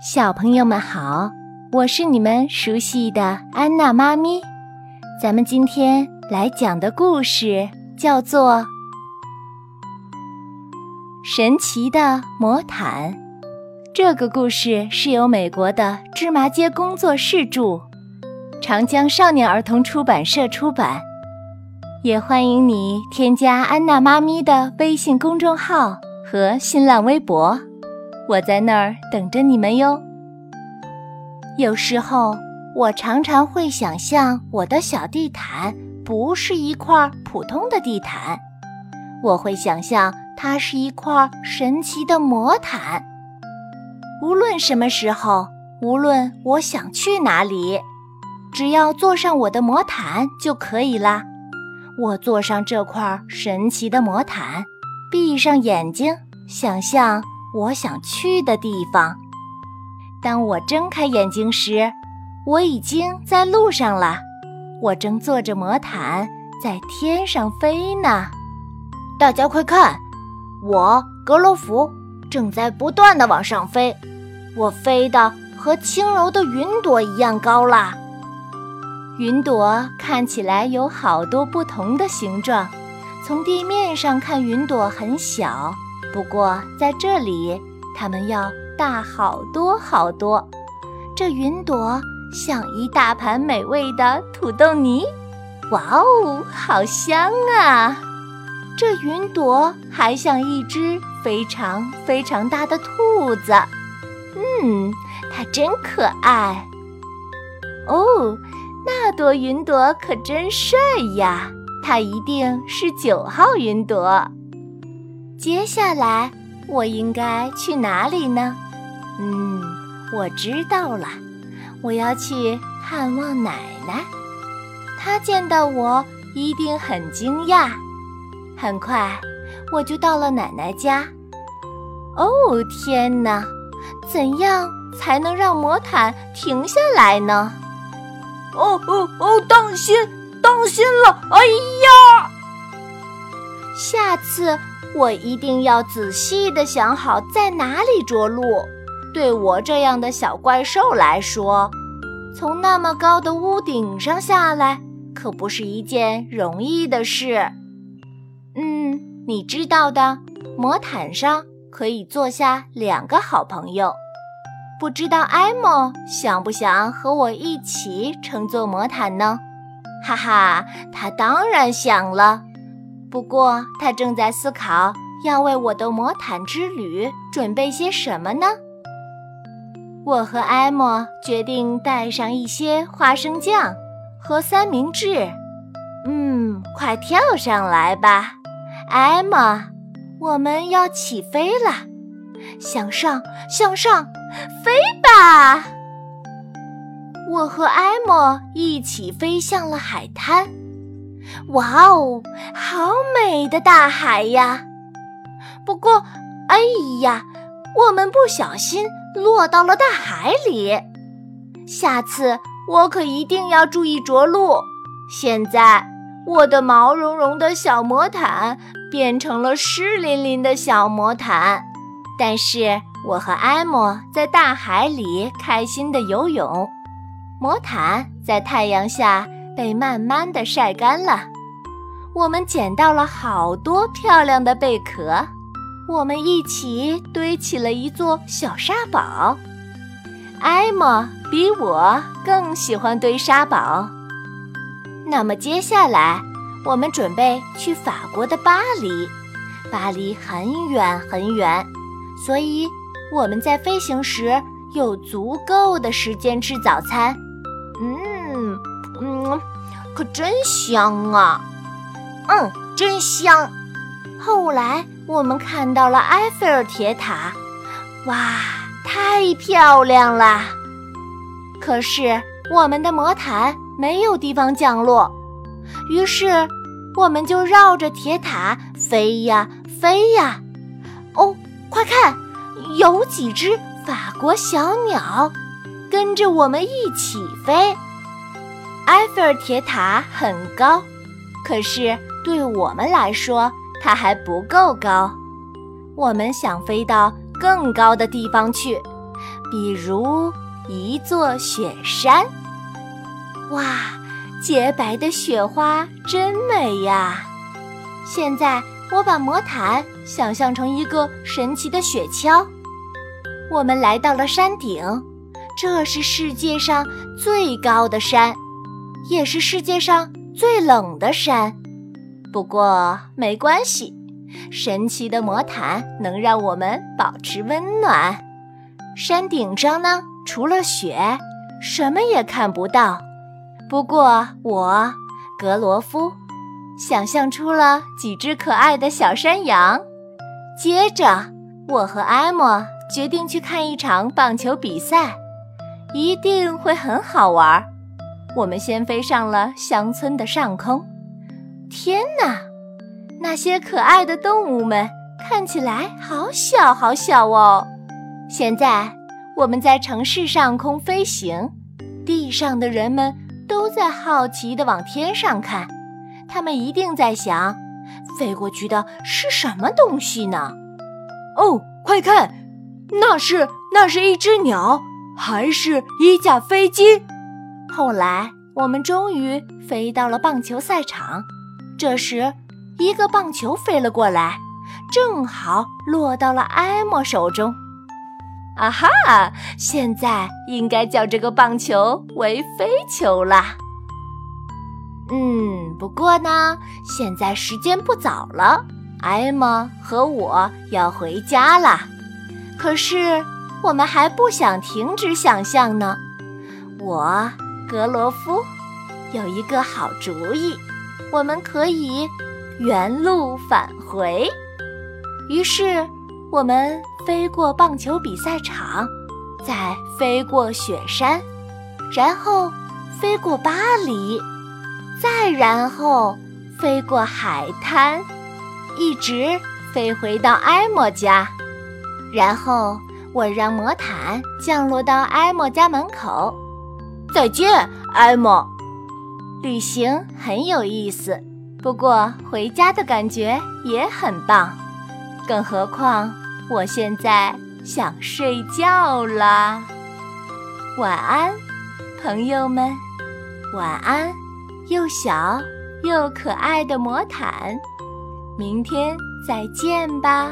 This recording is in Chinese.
小朋友们好，我是你们熟悉的安娜妈咪。咱们今天来讲的故事叫做《神奇的魔毯》。这个故事是由美国的芝麻街工作室著，长江少年儿童出版社出版。也欢迎你添加安娜妈咪的微信公众号和新浪微博。我在那儿等着你们哟。有时候，我常常会想象我的小地毯不是一块普通的地毯，我会想象它是一块神奇的魔毯。无论什么时候，无论我想去哪里，只要坐上我的魔毯就可以啦。我坐上这块神奇的魔毯，闭上眼睛，想象。我想去的地方。当我睁开眼睛时，我已经在路上了。我正坐着魔毯在天上飞呢。大家快看，我格罗弗正在不断的往上飞。我飞得和轻柔的云朵一样高啦。云朵看起来有好多不同的形状，从地面上看，云朵很小。不过在这里，它们要大好多好多。这云朵像一大盘美味的土豆泥，哇哦，好香啊！这云朵还像一只非常非常大的兔子，嗯，它真可爱。哦，那朵云朵可真帅呀！它一定是九号云朵。接下来我应该去哪里呢？嗯，我知道了，我要去探望奶奶。她见到我一定很惊讶。很快我就到了奶奶家。哦，天哪！怎样才能让魔毯停下来呢？哦哦哦！当心，当心了！哎呀！下次。我一定要仔细的想好在哪里着陆。对我这样的小怪兽来说，从那么高的屋顶上下来可不是一件容易的事。嗯，你知道的，魔毯上可以坐下两个好朋友。不知道艾莫想不想和我一起乘坐魔毯呢？哈哈，他当然想了。不过，他正在思考要为我的魔毯之旅准备些什么呢？我和艾莫决定带上一些花生酱和三明治。嗯，快跳上来吧，艾莫！我们要起飞了，向上，向上，飞吧！我和艾莫一起飞向了海滩。哇哦，好美的大海呀！不过，哎呀，我们不小心落到了大海里。下次我可一定要注意着陆。现在，我的毛茸茸的小魔毯变成了湿淋淋的小魔毯，但是我和艾莫在大海里开心的游泳，魔毯在太阳下。被慢慢的晒干了，我们捡到了好多漂亮的贝壳，我们一起堆起了一座小沙堡。艾莫比我更喜欢堆沙堡。那么接下来，我们准备去法国的巴黎。巴黎很远很远，所以我们在飞行时有足够的时间吃早餐。嗯，可真香啊！嗯，真香。后来我们看到了埃菲尔铁塔，哇，太漂亮了！可是我们的魔毯没有地方降落，于是我们就绕着铁塔飞呀飞呀。哦，快看，有几只法国小鸟跟着我们一起飞。埃菲尔铁塔很高，可是对我们来说，它还不够高。我们想飞到更高的地方去，比如一座雪山。哇，洁白的雪花真美呀！现在我把魔毯想象成一个神奇的雪橇。我们来到了山顶，这是世界上最高的山，也是世界上最冷的山。不过没关系，神奇的魔毯能让我们保持温暖。山顶上呢，除了雪，什么也看不到。不过我，格罗夫，想象出了几只可爱的小山羊。接着，我和艾莫。决定去看一场棒球比赛，一定会很好玩。我们先飞上了乡村的上空。天哪，那些可爱的动物们看起来好小好小哦！现在我们在城市上空飞行，地上的人们都在好奇地往天上看，他们一定在想：飞过去的是什么东西呢？哦，快看！那是那是一只鸟，还是一架飞机？后来我们终于飞到了棒球赛场。这时，一个棒球飞了过来，正好落到了艾莫手中。啊哈！现在应该叫这个棒球为飞球啦。嗯，不过呢，现在时间不早了，艾莫和我要回家了。可是，我们还不想停止想象呢。我，格罗夫，有一个好主意，我们可以原路返回。于是，我们飞过棒球比赛场，再飞过雪山，然后飞过巴黎，再然后飞过海滩，一直飞回到埃莫家。然后我让魔毯降落到艾莫家门口。再见，艾莫。旅行很有意思，不过回家的感觉也很棒。更何况我现在想睡觉啦。晚安，朋友们。晚安，又小又可爱的魔毯。明天再见吧。